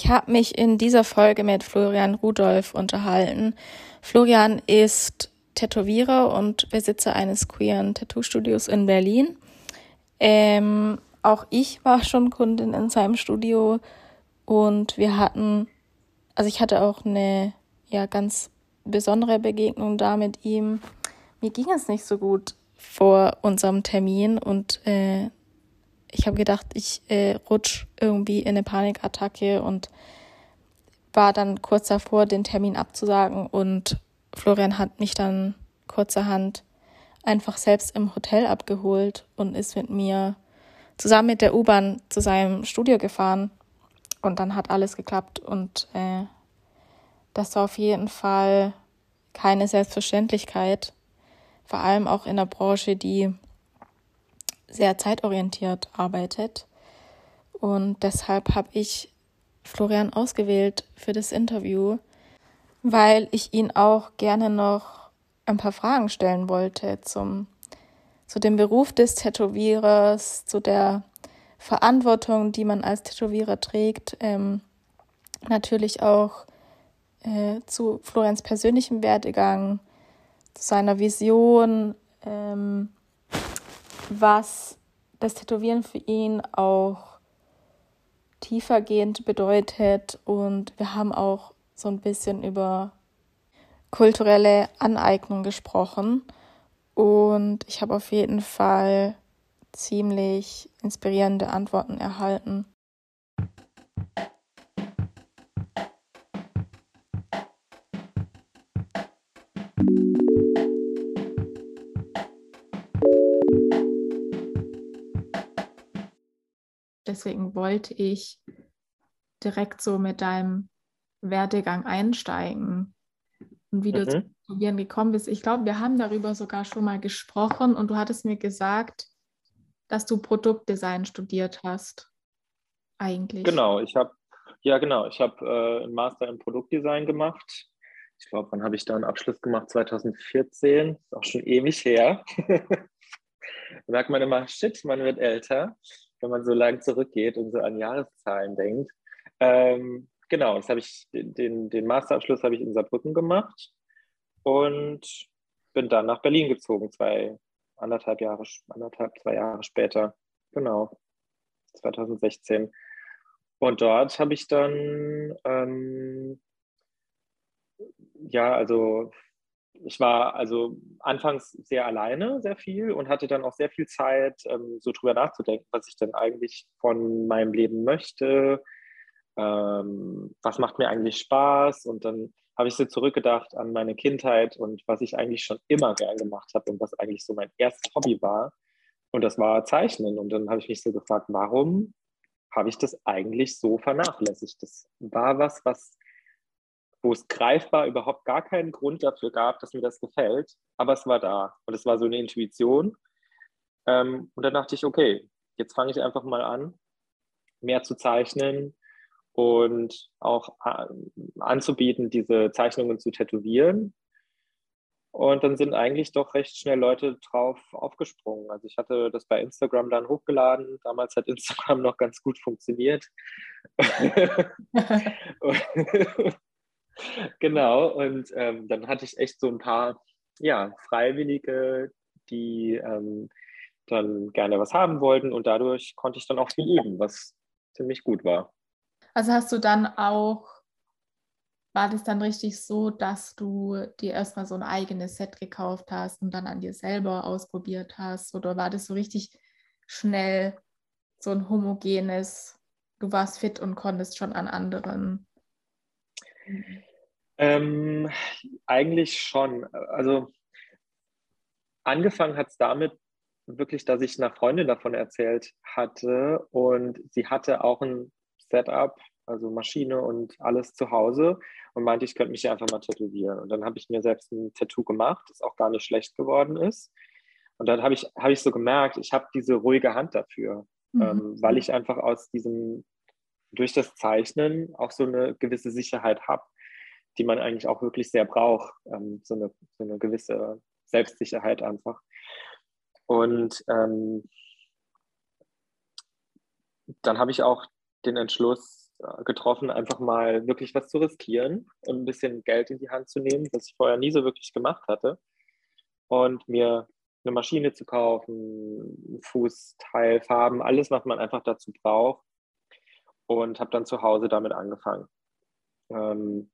Ich habe mich in dieser Folge mit Florian Rudolph unterhalten. Florian ist Tätowierer und Besitzer eines queeren Tattoo-Studios in Berlin. Ähm, auch ich war schon Kundin in seinem Studio und wir hatten, also ich hatte auch eine ja ganz besondere Begegnung da mit ihm. Mir ging es nicht so gut vor unserem Termin und äh, ich habe gedacht, ich äh, rutsch irgendwie in eine Panikattacke und war dann kurz davor, den Termin abzusagen und Florian hat mich dann kurzerhand einfach selbst im Hotel abgeholt und ist mit mir zusammen mit der U-Bahn zu seinem Studio gefahren und dann hat alles geklappt und äh, das war auf jeden Fall keine Selbstverständlichkeit, vor allem auch in der Branche, die sehr zeitorientiert arbeitet. Und deshalb habe ich Florian ausgewählt für das Interview, weil ich ihn auch gerne noch ein paar Fragen stellen wollte zum, zu dem Beruf des Tätowierers, zu der Verantwortung, die man als Tätowierer trägt, ähm, natürlich auch äh, zu Florians persönlichem Werdegang, zu seiner Vision, ähm, was das Tätowieren für ihn auch tiefergehend bedeutet. Und wir haben auch so ein bisschen über kulturelle Aneignung gesprochen. Und ich habe auf jeden Fall ziemlich inspirierende Antworten erhalten. Deswegen wollte ich direkt so mit deinem Werdegang einsteigen und wie mhm. du zu Probieren gekommen bist. Ich glaube, wir haben darüber sogar schon mal gesprochen und du hattest mir gesagt, dass du Produktdesign studiert hast. Eigentlich. Genau, ich habe ja genau, ich habe äh, einen Master in Produktdesign gemacht. Ich glaube, wann habe ich da einen Abschluss gemacht? 2014, ist auch schon ewig her. da merkt man immer, shit, man wird älter wenn man so lang zurückgeht und so an Jahreszahlen denkt. Ähm, genau, das habe ich, den, den Masterabschluss habe ich in Saarbrücken gemacht und bin dann nach Berlin gezogen, zwei, anderthalb Jahre, anderthalb, zwei Jahre später. Genau, 2016. Und dort habe ich dann, ähm, ja, also ich war also anfangs sehr alleine, sehr viel und hatte dann auch sehr viel Zeit, ähm, so drüber nachzudenken, was ich denn eigentlich von meinem Leben möchte, ähm, was macht mir eigentlich Spaß? Und dann habe ich so zurückgedacht an meine Kindheit und was ich eigentlich schon immer gern gemacht habe und was eigentlich so mein erstes Hobby war. Und das war Zeichnen. Und dann habe ich mich so gefragt, warum habe ich das eigentlich so vernachlässigt? Das war was, was wo es greifbar überhaupt gar keinen Grund dafür gab, dass mir das gefällt, aber es war da und es war so eine Intuition. Ähm, und dann dachte ich, okay, jetzt fange ich einfach mal an, mehr zu zeichnen und auch äh, anzubieten, diese Zeichnungen zu tätowieren. Und dann sind eigentlich doch recht schnell Leute drauf aufgesprungen. Also ich hatte das bei Instagram dann hochgeladen. Damals hat Instagram noch ganz gut funktioniert. genau, und ähm, dann hatte ich echt so ein paar ja, Freiwillige, die ähm, dann gerne was haben wollten und dadurch konnte ich dann auch viel üben, was ziemlich gut war. Also hast du dann auch, war das dann richtig so, dass du dir erstmal so ein eigenes Set gekauft hast und dann an dir selber ausprobiert hast? Oder war das so richtig schnell so ein homogenes, du warst fit und konntest schon an anderen? Ähm, eigentlich schon. Also angefangen hat es damit wirklich, dass ich einer Freundin davon erzählt hatte und sie hatte auch ein Setup, also Maschine und alles zu Hause und meinte, ich könnte mich hier einfach mal tätowieren. Und dann habe ich mir selbst ein Tattoo gemacht, das auch gar nicht schlecht geworden ist. Und dann habe ich, hab ich so gemerkt, ich habe diese ruhige Hand dafür, mhm. ähm, weil ich einfach aus diesem, durch das Zeichnen auch so eine gewisse Sicherheit habe die man eigentlich auch wirklich sehr braucht. Ähm, so, eine, so eine gewisse Selbstsicherheit einfach. Und ähm, dann habe ich auch den Entschluss getroffen, einfach mal wirklich was zu riskieren und ein bisschen Geld in die Hand zu nehmen, was ich vorher nie so wirklich gemacht hatte. Und mir eine Maschine zu kaufen, Fußteil, Farben, alles, was man einfach dazu braucht. Und habe dann zu Hause damit angefangen. Ähm,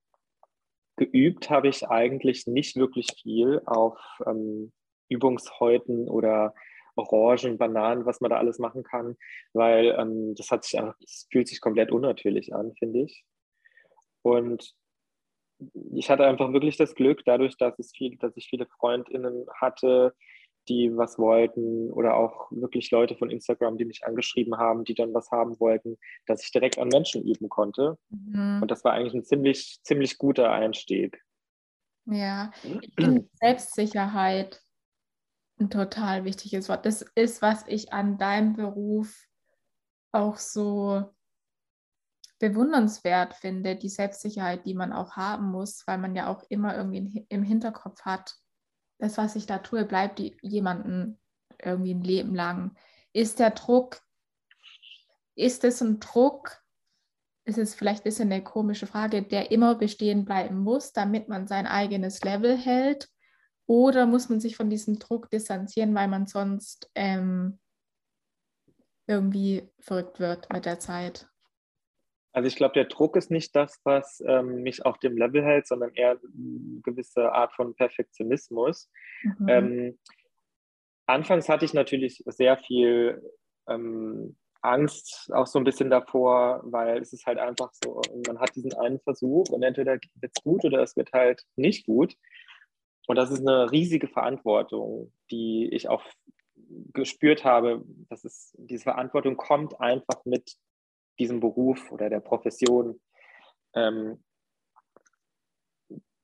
geübt habe ich eigentlich nicht wirklich viel auf ähm, Übungshäuten oder Orangen, Bananen, was man da alles machen kann, weil ähm, das hat sich einfach, das fühlt sich komplett unnatürlich an, finde ich. Und ich hatte einfach wirklich das Glück, dadurch, dass es viel, dass ich viele FreundInnen hatte, die was wollten oder auch wirklich Leute von Instagram, die mich angeschrieben haben, die dann was haben wollten, dass ich direkt an Menschen üben konnte. Mhm. Und das war eigentlich ein ziemlich, ziemlich guter Einstieg. Ja, ich finde Selbstsicherheit ein total wichtiges Wort. Das ist, was ich an deinem Beruf auch so bewundernswert finde, die Selbstsicherheit, die man auch haben muss, weil man ja auch immer irgendwie im Hinterkopf hat, das, was ich da tue, bleibt jemanden irgendwie ein Leben lang. Ist der Druck, ist es ein Druck, ist es vielleicht ein bisschen eine komische Frage, der immer bestehen bleiben muss, damit man sein eigenes Level hält? Oder muss man sich von diesem Druck distanzieren, weil man sonst ähm, irgendwie verrückt wird mit der Zeit? Also ich glaube, der Druck ist nicht das, was ähm, mich auf dem Level hält, sondern eher eine gewisse Art von Perfektionismus. Mhm. Ähm, anfangs hatte ich natürlich sehr viel ähm, Angst, auch so ein bisschen davor, weil es ist halt einfach so, man hat diesen einen Versuch und entweder wird es gut oder es wird halt nicht gut. Und das ist eine riesige Verantwortung, die ich auch gespürt habe, dass es, diese Verantwortung kommt einfach mit diesem Beruf oder der Profession. Ähm,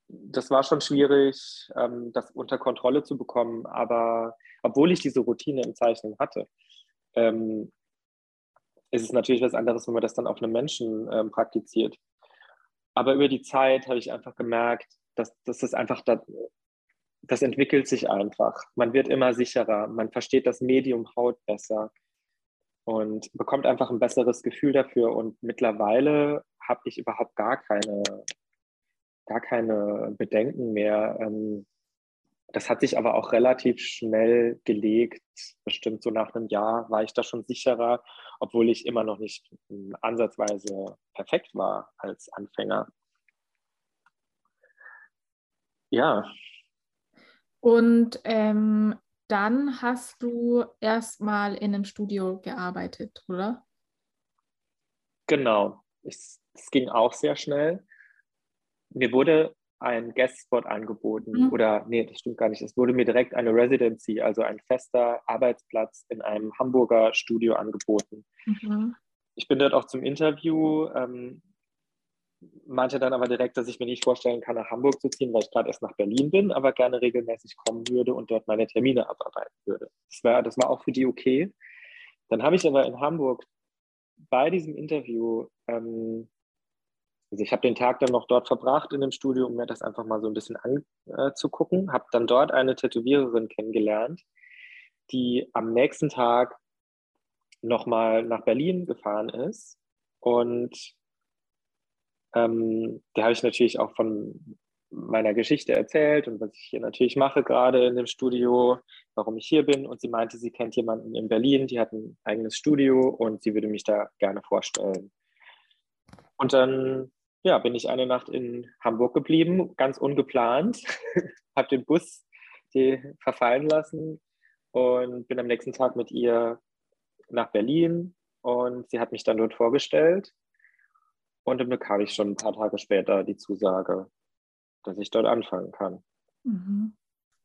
das war schon schwierig, ähm, das unter Kontrolle zu bekommen, aber obwohl ich diese Routine im Zeichnen hatte, ähm, ist es natürlich was anderes, wenn man das dann auf einem Menschen ähm, praktiziert. Aber über die Zeit habe ich einfach gemerkt, dass, dass das einfach da, das entwickelt sich einfach. Man wird immer sicherer, man versteht das Medium Haut besser und bekommt einfach ein besseres Gefühl dafür. Und mittlerweile habe ich überhaupt gar keine, gar keine Bedenken mehr. Ähm, das hat sich aber auch relativ schnell gelegt. Bestimmt so nach einem Jahr war ich da schon sicherer, obwohl ich immer noch nicht ansatzweise perfekt war als Anfänger. Ja, und ähm, dann hast du erstmal in einem Studio gearbeitet, oder? Genau. Es, ging auch sehr schnell. Mir wurde ein Guestspot angeboten mhm. oder nee, das stimmt gar nicht. Es wurde mir direkt eine Residency, also ein fester Arbeitsplatz in einem Hamburger Studio angeboten. Mhm. Ich bin dort auch zum Interview. Ähm, meinte dann aber direkt, dass ich mir nicht vorstellen kann, nach Hamburg zu ziehen, weil ich gerade erst nach Berlin bin, aber gerne regelmäßig kommen würde und dort meine Termine abarbeiten würde. Das war, das war auch für die okay. Dann habe ich aber in Hamburg bei diesem Interview, ähm, also ich habe den Tag dann noch dort verbracht in dem Studio, um mir das einfach mal so ein bisschen anzugucken, äh, habe dann dort eine Tätowiererin kennengelernt, die am nächsten Tag nochmal nach Berlin gefahren ist und ähm, der habe ich natürlich auch von meiner Geschichte erzählt und was ich hier natürlich mache, gerade in dem Studio, warum ich hier bin. Und sie meinte, sie kennt jemanden in Berlin, die hat ein eigenes Studio und sie würde mich da gerne vorstellen. Und dann ja, bin ich eine Nacht in Hamburg geblieben, ganz ungeplant, habe den Bus die verfallen lassen und bin am nächsten Tag mit ihr nach Berlin und sie hat mich dann dort vorgestellt und dann bekam ich schon ein paar Tage später die Zusage, dass ich dort anfangen kann. Mhm.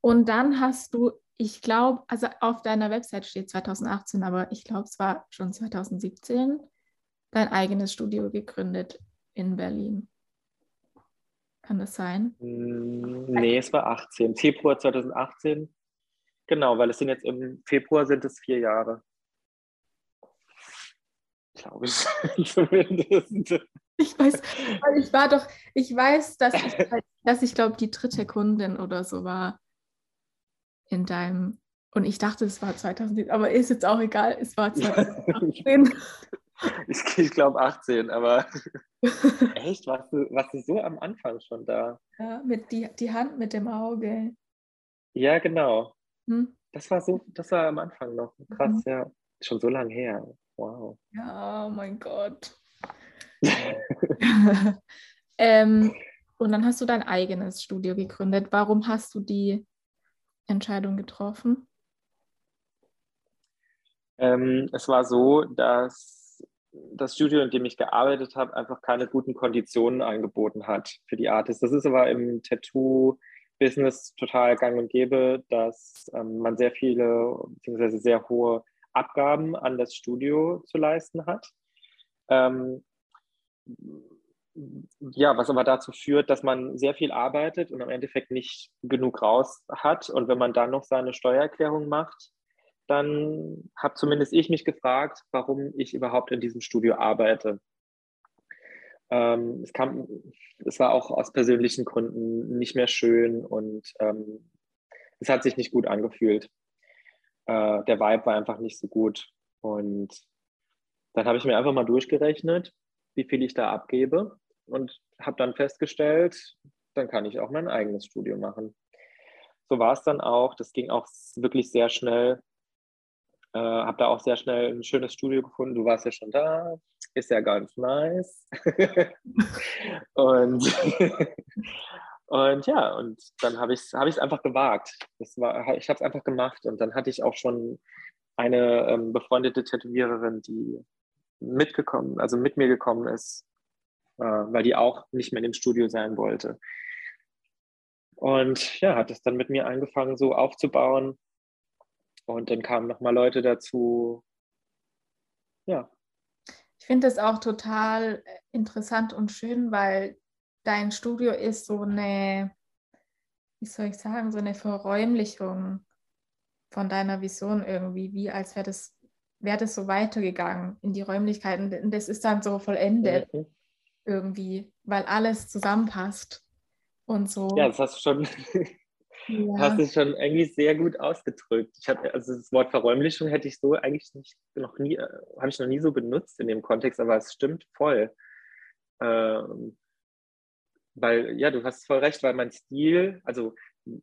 Und dann hast du, ich glaube, also auf deiner Website steht 2018, aber ich glaube, es war schon 2017, dein eigenes Studio gegründet in Berlin. Kann das sein? Mm, nee, es war 18. Februar 2018. Genau, weil es sind jetzt im Februar sind es vier Jahre. Glaube ich zumindest. Ich weiß, ich war doch, ich weiß, dass ich, dass ich glaube, die dritte Kundin oder so war in deinem. Und ich dachte, es war 2017, aber ist jetzt auch egal, es war 2018. ich, ich glaube 18, aber echt, warst du, warst du so am Anfang schon da? Ja, mit die, die Hand mit dem Auge. Ja, genau. Hm? Das war so, das war am Anfang noch. Krass, Mhm. ja. Schon so lange her. Wow. Ja, oh mein Gott. ähm, und dann hast du dein eigenes Studio gegründet. Warum hast du die Entscheidung getroffen? Ähm, es war so, dass das Studio, in dem ich gearbeitet habe, einfach keine guten Konditionen angeboten hat für die Artists. Das ist aber im Tattoo-Business total gang und gäbe, dass ähm, man sehr viele bzw. sehr hohe Abgaben an das Studio zu leisten hat. Ähm, ja, was aber dazu führt, dass man sehr viel arbeitet und am Endeffekt nicht genug raus hat. Und wenn man dann noch seine Steuererklärung macht, dann habe zumindest ich mich gefragt, warum ich überhaupt in diesem Studio arbeite. Ähm, es, kam, es war auch aus persönlichen Gründen nicht mehr schön und ähm, es hat sich nicht gut angefühlt. Äh, der Vibe war einfach nicht so gut. Und dann habe ich mir einfach mal durchgerechnet, wie viel ich da abgebe und habe dann festgestellt, dann kann ich auch mein eigenes Studio machen. So war es dann auch. Das ging auch wirklich sehr schnell. Äh, habe da auch sehr schnell ein schönes Studio gefunden. Du warst ja schon da. Ist ja ganz nice. und, und ja, und dann habe ich es hab einfach gewagt. Das war, ich habe es einfach gemacht. Und dann hatte ich auch schon eine ähm, befreundete Tätowiererin, die mitgekommen, also mit mir gekommen ist, äh, weil die auch nicht mehr in dem Studio sein wollte. Und ja, hat es dann mit mir angefangen, so aufzubauen. Und dann kamen nochmal Leute dazu. Ja. Ich finde das auch total interessant und schön, weil dein Studio ist so eine, wie soll ich sagen, so eine Verräumlichung von deiner Vision irgendwie, wie als wäre das, wäre das so weitergegangen in die Räumlichkeiten. Und das ist dann so vollendet Mhm. irgendwie, weil alles zusammenpasst und so. Ja, das hast du schon, Ja. hast du schon irgendwie sehr gut ausgedrückt. Ich hatte, also das Wort Verräumlichung hätte ich so eigentlich nicht noch nie, äh, habe ich noch nie so benutzt in dem Kontext, aber es stimmt voll. Ähm, weil, ja, du hast voll recht, weil mein Stil, also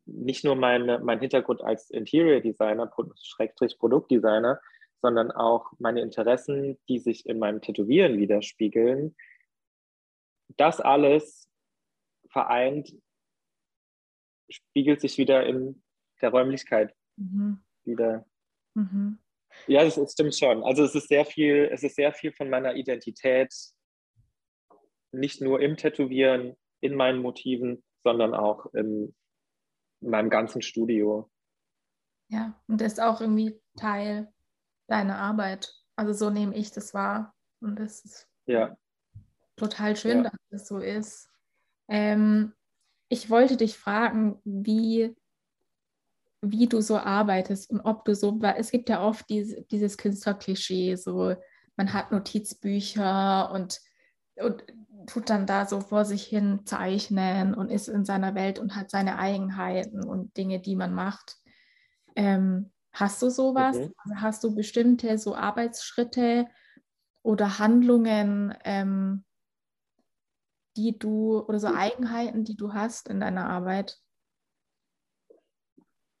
nicht nur meine, mein Hintergrund als Interior Designer, Schrägstrich Produktdesigner, sondern auch meine Interessen, die sich in meinem Tätowieren widerspiegeln, das alles vereint, spiegelt sich wieder in der Räumlichkeit Mhm. wieder. Mhm. Ja, das, das stimmt schon. Also es ist sehr viel, es ist sehr viel von meiner Identität, nicht nur im Tätowieren, in meinen Motiven, sondern auch in meinem ganzen Studio. Ja, und das ist auch irgendwie Teil deiner Arbeit. Also so nehme ich das wahr. Und das ist Ja. total schön, Ja. dass das so ist. Ähm, ich wollte dich fragen, wie, wie du so arbeitest und ob du so, weil es gibt ja oft diese, dieses Künstlerklischee, so man hat Notizbücher und, und tut dann da so vor sich hin zeichnen und ist in seiner Welt und hat seine Eigenheiten und Dinge, die man macht. Ähm, hast du sowas? Mhm. Also hast du bestimmte so Arbeitsschritte oder Handlungen, ähm, die du oder so Eigenheiten, die du hast in deiner Arbeit?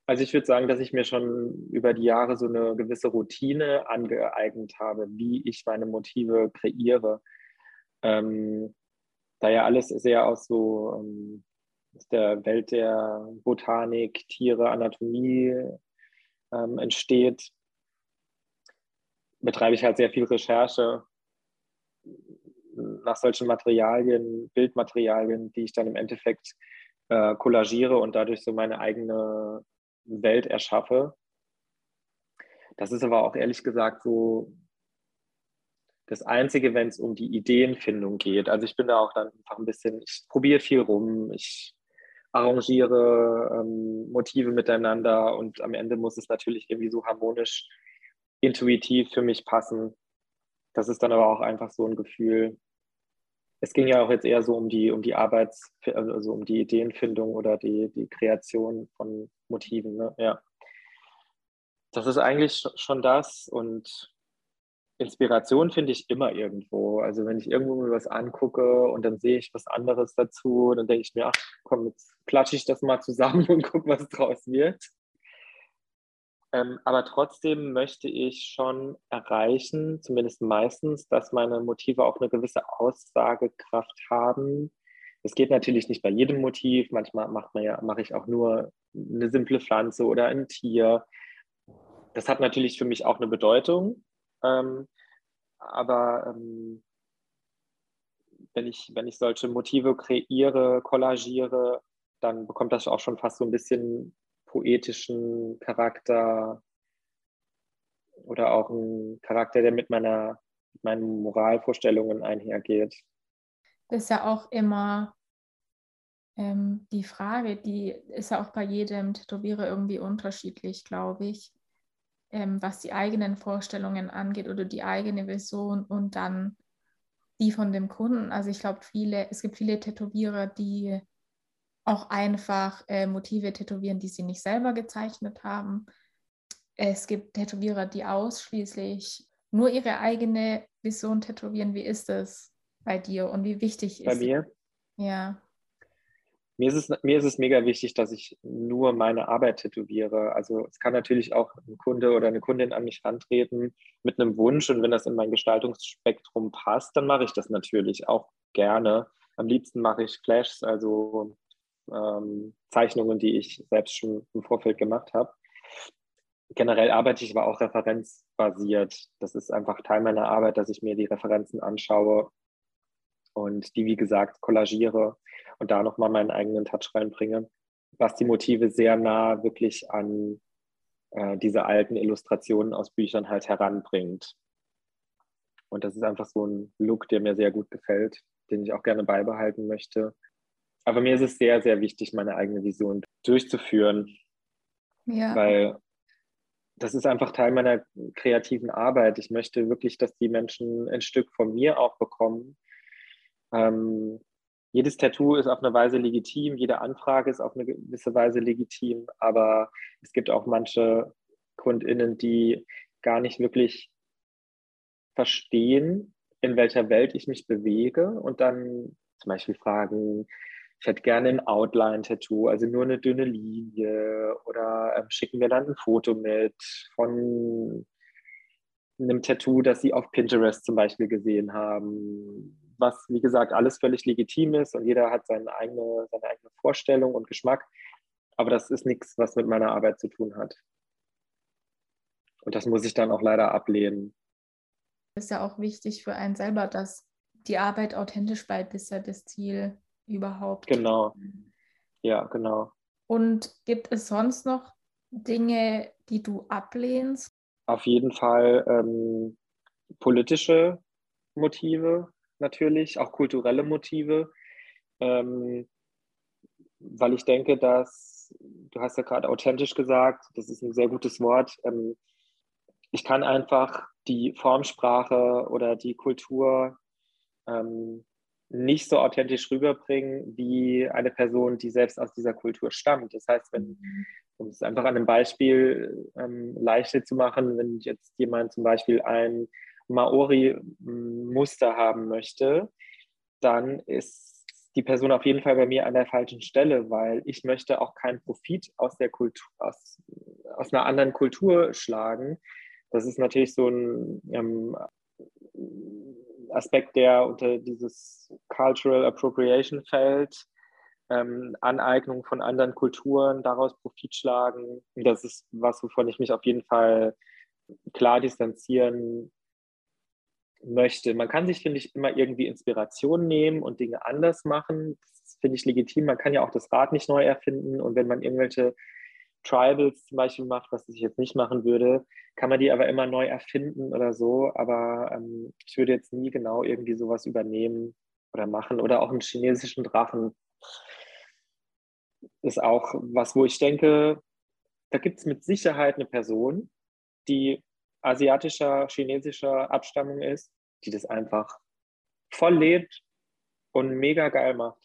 Also ich würde sagen, dass ich mir schon über die Jahre so eine gewisse Routine angeeignet habe, wie ich meine Motive kreiere. Ähm, da ja alles sehr aus so ähm, aus der Welt der Botanik, Tiere, Anatomie ähm, entsteht, betreibe ich halt sehr viel Recherche nach solchen Materialien, Bildmaterialien, die ich dann im Endeffekt äh, kollagiere und dadurch so meine eigene Welt erschaffe. Das ist aber auch ehrlich gesagt so das Einzige, wenn es um die Ideenfindung geht. Also ich bin da auch dann einfach ein bisschen, ich probiere viel rum, ich arrangiere ähm, Motive miteinander und am Ende muss es natürlich irgendwie so harmonisch, intuitiv für mich passen. Das ist dann aber auch einfach so ein Gefühl. Es ging ja auch jetzt eher so um die, um die Arbeits-, also um die Ideenfindung oder die, die Kreation von Motiven. Ne? Ja. Das ist eigentlich schon das und Inspiration finde ich immer irgendwo. Also wenn ich irgendwo mir was angucke und dann sehe ich was anderes dazu, dann denke ich mir, ach komm, jetzt klatsche ich das mal zusammen und gucke, was draus wird. Ähm, aber trotzdem möchte ich schon erreichen, zumindest meistens, dass meine Motive auch eine gewisse Aussagekraft haben. Es geht natürlich nicht bei jedem Motiv. Manchmal macht man ja, mache ich auch nur eine simple Pflanze oder ein Tier. Das hat natürlich für mich auch eine Bedeutung. Ähm, aber ähm, wenn, ich, wenn ich solche Motive kreiere, kollagiere, dann bekommt das auch schon fast so ein bisschen poetischen Charakter oder auch einen Charakter, der mit meiner mit meinen Moralvorstellungen einhergeht. Das ist ja auch immer ähm, die Frage, die ist ja auch bei jedem Tätowierer irgendwie unterschiedlich, glaube ich ähm, was die eigenen Vorstellungen angeht oder die eigene Vision und dann die von dem Kunden. Also ich glaube, viele, es gibt viele Tätowierer, die auch einfach äh, Motive tätowieren, die sie nicht selber gezeichnet haben. Es gibt Tätowierer, die ausschließlich nur ihre eigene Vision tätowieren. Wie ist das bei dir und wie wichtig ist Bei mir? Ja. Mir ist, es, mir ist es mega wichtig, dass ich nur meine Arbeit tätowiere. Also es kann natürlich auch ein Kunde oder eine Kundin an mich rantreten mit einem Wunsch und wenn das in mein Gestaltungsspektrum passt, dann mache ich das natürlich auch gerne. Am liebsten mache ich Flashs, also ähm, Zeichnungen, die ich selbst schon im Vorfeld gemacht habe. Generell arbeite ich aber auch referenzbasiert. Das ist einfach Teil meiner Arbeit, dass ich mir die Referenzen anschaue und die, wie gesagt, kollagiere und da nochmal meinen eigenen Touch reinbringe, was die Motive sehr nah wirklich an äh, diese alten Illustrationen aus Büchern halt heranbringt. Und das ist einfach so ein Look, der mir sehr gut gefällt, den ich auch gerne beibehalten möchte. Aber mir ist es sehr, sehr wichtig, meine eigene Vision durchzuführen. Ja. Weil das ist einfach Teil meiner kreativen Arbeit. Ich möchte wirklich, dass die Menschen ein Stück von mir auch bekommen. Ähm, jedes Tattoo ist auf eine Weise legitim, jede Anfrage ist auf eine gewisse Weise legitim, aber es gibt auch manche KundInnen, die gar nicht wirklich verstehen, in welcher Welt ich mich bewege und dann zum Beispiel fragen, ich hätte gerne ein Outline-Tattoo, also nur eine dünne Linie oder ähm, schicken mir dann ein Foto mit von einem Tattoo, das sie auf Pinterest zum Beispiel gesehen haben was, wie gesagt, alles völlig legitim ist und jeder hat seine eigene, seine eigene Vorstellung und Geschmack. Aber das ist nichts, was mit meiner Arbeit zu tun hat. Und das muss ich dann auch leider ablehnen. Das ist ja auch wichtig für einen selber, dass die Arbeit authentisch bleibt, ist ja das Ziel überhaupt. Genau. Ja, genau. Und gibt es sonst noch Dinge, die du ablehnst? Auf jeden Fall ähm, politische Motive, natürlich, auch kulturelle Motive, ähm, weil ich denke, dass, du hast ja gerade authentisch gesagt, das ist ein sehr gutes Wort, ähm, ich kann einfach die Formsprache oder die Kultur ähm, nicht so authentisch rüberbringen wie eine Person, die selbst aus dieser Kultur stammt. Das heißt, wenn, um es einfach an einem Beispiel ähm, leichter zu machen, wenn jetzt jemand zum Beispiel ein Maori-Muster haben möchte, dann ist die Person auf jeden Fall bei mir an der falschen Stelle, weil ich möchte auch keinen Profit aus der Kultur, aus, aus einer anderen Kultur schlagen. Das ist natürlich so ein ähm, Aspekt, der unter dieses Cultural Appropriation fällt. Ähm, Aneignung von anderen Kulturen, daraus Profit schlagen. Das ist was, wovon ich mich auf jeden Fall klar distanzieren möchte. Man kann sich, finde ich, immer irgendwie Inspiration nehmen und Dinge anders machen. Das finde ich legitim. Man kann ja auch das Rad nicht neu erfinden. Und wenn man irgendwelche Tribals zum Beispiel macht, was ich jetzt nicht machen würde, kann man die aber immer neu erfinden oder so. Aber ähm, ich würde jetzt nie genau irgendwie sowas übernehmen oder machen. Oder auch einen chinesischen Drachen ist auch was, wo ich denke, da gibt es mit Sicherheit eine Person, die asiatischer, chinesischer Abstammung ist, die das einfach voll lebt und mega geil macht.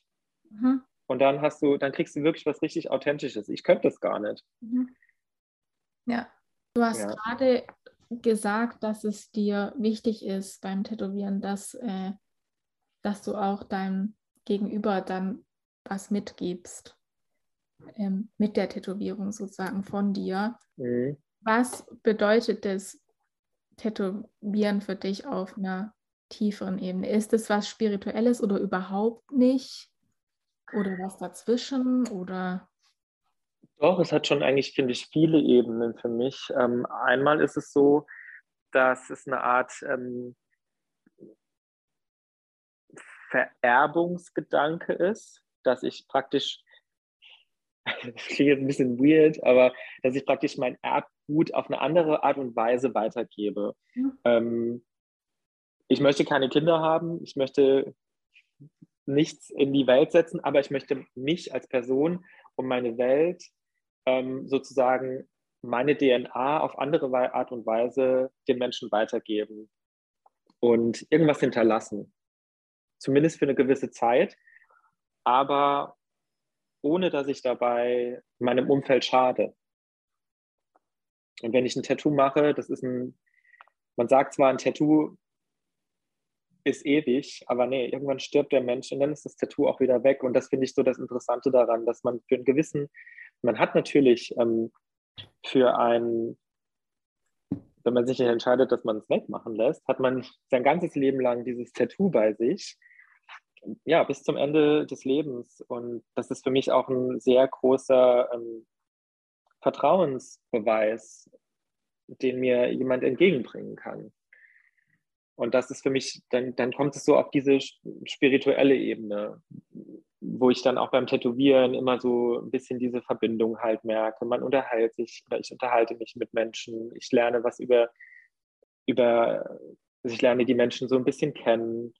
Mhm. Und dann hast du, dann kriegst du wirklich was richtig Authentisches. Ich könnte das gar nicht. Mhm. Ja, du hast ja. gerade gesagt, dass es dir wichtig ist beim Tätowieren, dass, äh, dass du auch deinem Gegenüber dann was mitgibst. Ähm, mit der Tätowierung sozusagen von dir. Mhm. Was bedeutet das Tätowieren für dich auf einer tieferen Ebene? Ist es was Spirituelles oder überhaupt nicht? Oder was dazwischen? Oder doch, es hat schon eigentlich, finde ich, viele Ebenen für mich. Ähm, einmal ist es so, dass es eine Art ähm, Vererbungsgedanke ist, dass ich praktisch, das klingt jetzt ein bisschen weird, aber dass ich praktisch mein Erbgut auf eine andere Art und Weise weitergebe. Mhm. Ähm, ich möchte keine Kinder haben, ich möchte nichts in die Welt setzen, aber ich möchte mich als Person und meine Welt ähm, sozusagen meine DNA auf andere Art und Weise den Menschen weitergeben und irgendwas hinterlassen. Zumindest für eine gewisse Zeit, aber ohne dass ich dabei meinem Umfeld schade. Und wenn ich ein Tattoo mache, das ist ein, man sagt zwar, ein Tattoo ist ewig, aber nee, irgendwann stirbt der Mensch und dann ist das Tattoo auch wieder weg. Und das finde ich so das Interessante daran, dass man für einen gewissen man hat natürlich ähm, für ein, wenn man sich nicht entscheidet, dass man es wegmachen lässt, hat man sein ganzes Leben lang dieses Tattoo bei sich. Ja, bis zum Ende des Lebens. Und das ist für mich auch ein sehr großer ähm, Vertrauensbeweis, den mir jemand entgegenbringen kann. Und das ist für mich, dann, dann kommt es so auf diese spirituelle Ebene wo ich dann auch beim Tätowieren immer so ein bisschen diese Verbindung halt merke. Man unterhält sich ich unterhalte mich mit Menschen. Ich lerne was über, über also ich lerne die Menschen so ein bisschen kennen.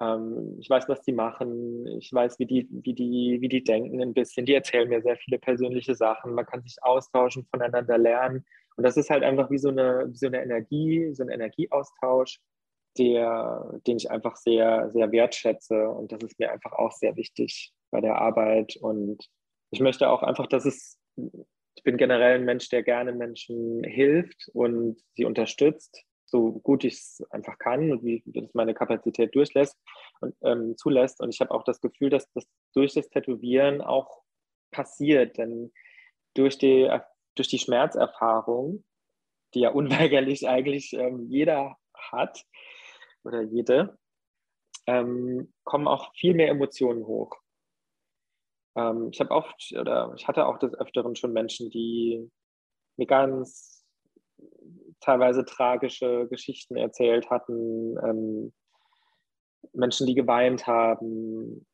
Ähm, ich weiß, was die machen. Ich weiß, wie die, wie, die, wie die denken ein bisschen. Die erzählen mir sehr viele persönliche Sachen. Man kann sich austauschen, voneinander lernen. Und das ist halt einfach wie so eine, wie so eine Energie, so ein Energieaustausch der, den ich einfach sehr, sehr wertschätze. Und das ist mir einfach auch sehr wichtig bei der Arbeit. Und ich möchte auch einfach, dass es, ich bin generell ein Mensch, der gerne Menschen hilft und sie unterstützt, so gut ich es einfach kann und wie, das meine Kapazität durchlässt und ähm, zulässt. Und ich habe auch das Gefühl, dass das durch das Tätowieren auch passiert. Denn durch die, durch die Schmerzerfahrung, die ja unweigerlich eigentlich ähm, jeder hat, oder jede, ähm, kommen auch viel mehr Emotionen hoch. Ähm, ich habe oft oder ich hatte auch des Öfteren schon Menschen, die mir ganz teilweise tragische Geschichten erzählt hatten, ähm, Menschen, die geweint haben,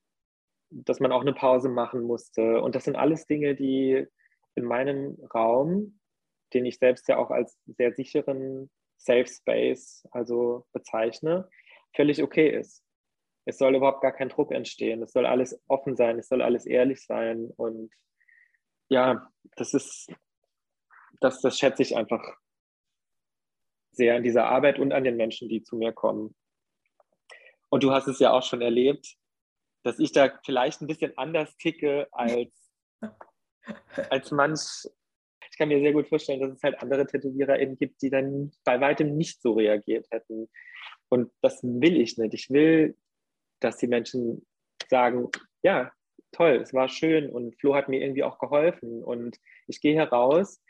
dass man auch eine Pause machen musste. Und das sind alles Dinge, die in meinem Raum, den ich selbst ja auch als sehr sicheren Safe Space, also bezeichne, völlig okay ist. Es soll überhaupt gar kein Druck entstehen. Es soll alles offen sein, es soll alles ehrlich sein. Und ja, das ist, das, das schätze ich einfach sehr an dieser Arbeit und an den Menschen, die zu mir kommen. Und du hast es ja auch schon erlebt, dass ich da vielleicht ein bisschen anders ticke als, als manch ich kann mir sehr gut vorstellen, dass es halt andere TätowiererInnen gibt, die dann bei weitem nicht so reagiert hätten. Und das will ich nicht. Ich will, dass die Menschen sagen, ja, toll, es war schön und Flo hat mir irgendwie auch geholfen und ich gehe heraus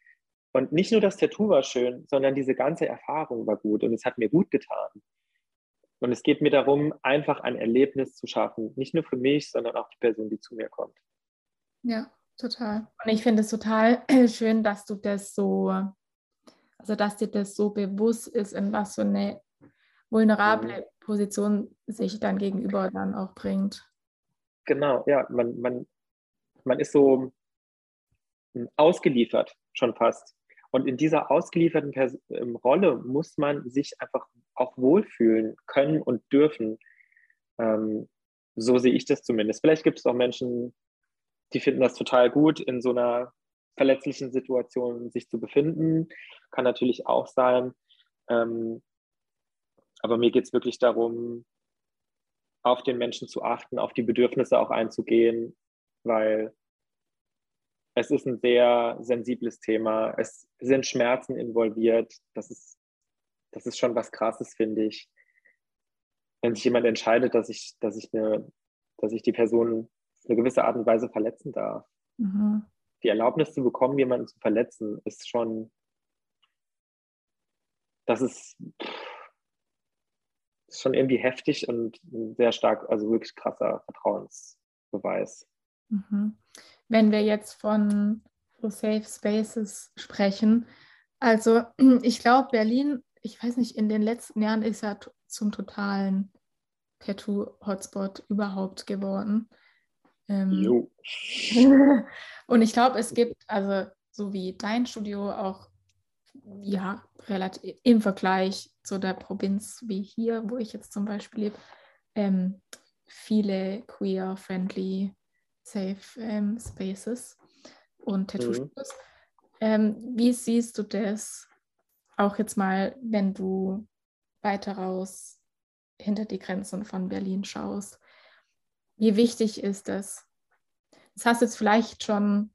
und nicht nur das Tattoo war schön, sondern diese ganze Erfahrung war gut und es hat mir gut getan. Und es geht mir darum, einfach ein Erlebnis zu schaffen, nicht nur für mich, sondern auch die Person, die zu mir kommt. Ja, Total. Und ich finde es total schön, dass du das so, also dass dir das so bewusst ist, in was so eine vulnerable mhm. Position sich dann gegenüber dann auch bringt. Genau, ja, man, man, man ist so ausgeliefert schon fast. Und in dieser ausgelieferten Pers ähm, Rolle muss man sich einfach auch wohlfühlen können und dürfen. Ähm, so sehe ich das zumindest. Vielleicht gibt es auch Menschen, die finden das total gut, in so einer verletzlichen Situation sich zu befinden. Kann natürlich auch sein. Ähm, aber mir geht es wirklich darum, auf den Menschen zu achten, auf die Bedürfnisse auch einzugehen, weil es ist ein sehr sensibles Thema. Es sind Schmerzen involviert. Das ist das ist schon was Krasses, finde ich. Wenn sich jemand entscheidet, dass ich, dass ich eine, dass ich die Person auf eine gewisse Art und Weise verletzen darf. Mhm. Die Erlaubnis zu bekommen, jemanden zu verletzen, ist schon, das ist, ist schon irgendwie heftig und sehr stark, also wirklich krasser Vertrauensbeweis. Mhm. Wenn wir jetzt von so Safe Spaces sprechen, also ich glaube, Berlin, ich weiß nicht, in den letzten Jahren ist ja zum totalen Tattoo-Hotspot überhaupt geworden. Ähm, und ich glaube, es gibt, also so wie dein Studio auch, ja, relativ im Vergleich zu der Provinz wie hier, wo ich jetzt zum Beispiel lebe, ähm, viele queer-friendly, safe ähm, Spaces und Tattoo-Studios. Mhm. Ähm, wie siehst du das auch jetzt mal, wenn du weiter raus hinter die Grenzen von Berlin schaust? Wie wichtig ist das? Das hast du jetzt vielleicht schon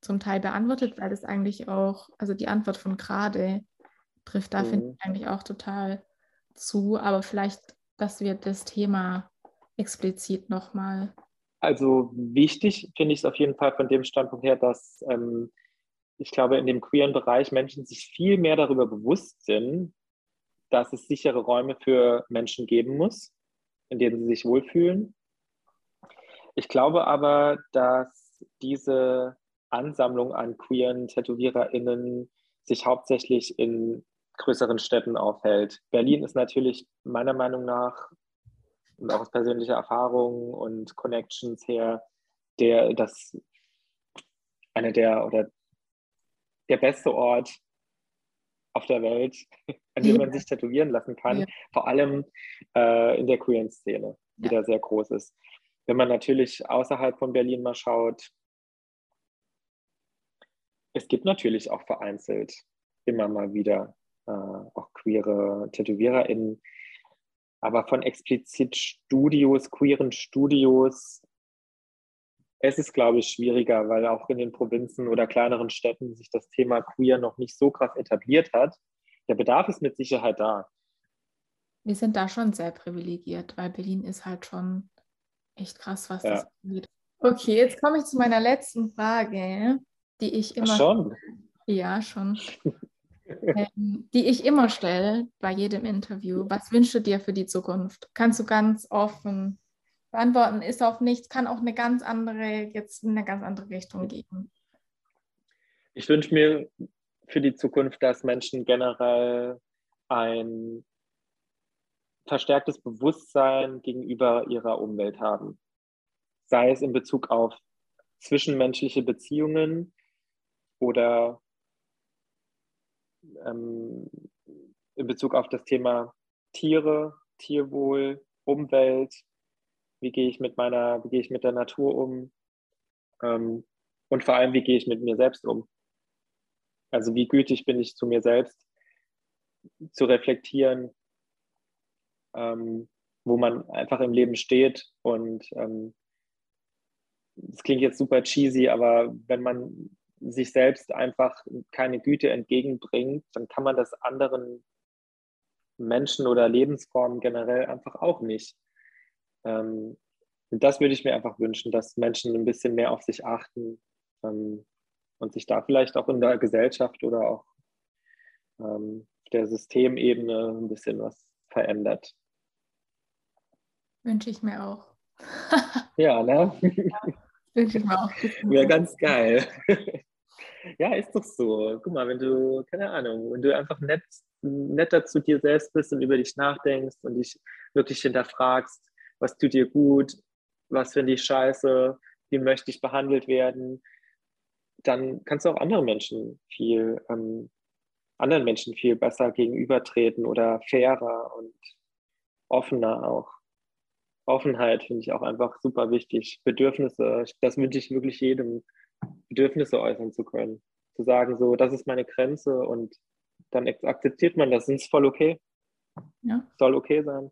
zum Teil beantwortet, weil das eigentlich auch, also die Antwort von gerade trifft da, mhm. finde ich eigentlich auch total zu, aber vielleicht, dass wir das Thema explizit nochmal. Also wichtig finde ich es auf jeden Fall von dem Standpunkt her, dass ähm, ich glaube, in dem queeren Bereich Menschen sich viel mehr darüber bewusst sind, dass es sichere Räume für Menschen geben muss, in denen sie sich wohlfühlen. Ich glaube aber, dass diese Ansammlung an queeren TätowiererInnen sich hauptsächlich in größeren Städten aufhält. Berlin ist natürlich meiner Meinung nach und auch aus persönlicher Erfahrung und Connections her der das eine der oder der beste Ort auf der Welt, an dem ja. man sich tätowieren lassen kann, ja. vor allem äh, in der queeren Szene, die ja. da sehr groß ist. Wenn man natürlich außerhalb von Berlin mal schaut, es gibt natürlich auch vereinzelt immer mal wieder äh, auch queere TätowiererInnen, aber von explizit Studios, queeren Studios es ist, glaube ich, schwieriger, weil auch in den Provinzen oder kleineren Städten sich das Thema Queer noch nicht so krass etabliert hat. Der Bedarf ist mit Sicherheit da. Wir sind da schon sehr privilegiert, weil Berlin ist halt schon echt krass, was ja. das angeht. Okay, jetzt komme ich zu meiner letzten Frage, die ich immer. Ach schon? Ja, schon. ähm, die ich immer stelle bei jedem Interview. Was wünschst du dir für die Zukunft? Kannst du ganz offen beantworten ist auch nichts, kann auch eine ganz andere, jetzt in eine ganz andere Richtung gehen. Ich wünsche mir für die Zukunft, dass Menschen generell ein verstärktes Bewusstsein gegenüber ihrer Umwelt haben. Sei es in Bezug auf zwischenmenschliche Beziehungen oder ähm, in Bezug auf das Thema Tiere, Tierwohl, Umwelt, wie gehe ich mit meiner, wie gehe ich mit der Natur um ähm, und vor allem, wie gehe ich mit mir selbst um. Also wie gütig bin ich zu mir selbst, zu reflektieren, ähm, wo man einfach im Leben steht und ähm, das klingt jetzt super cheesy, aber wenn man sich selbst einfach keine Güte entgegenbringt, dann kann man das anderen Menschen oder Lebensformen generell einfach auch nicht. Ähm, und das würde ich mir einfach wünschen, dass Menschen ein bisschen mehr auf sich achten ähm, und sich da vielleicht auch in der Gesellschaft oder auch ähm, der Systemebene ein bisschen was verändert. Wünsche ich mir auch. ja, ne? Ja, wünsche ich mir auch. Wäre ganz geil. Ja, ist doch so. Guck mal, wenn du, keine Ahnung, wenn du einfach nett, netter zu dir selbst bist und über dich nachdenkst und dich wirklich hinterfragst, was tut dir gut, was finde ich scheiße, wie möchte ich behandelt werden, dann kannst du auch anderen Menschen viel, ähm, anderen Menschen viel besser gegenübertreten oder fairer und offener auch. Offenheit finde ich auch einfach super wichtig. Bedürfnisse, das wünsche ich wirklich jedem, Bedürfnisse äußern zu können. Zu sagen, so, das ist meine Grenze und dann akzeptiert man das, ist voll okay. Ja. Soll okay sein.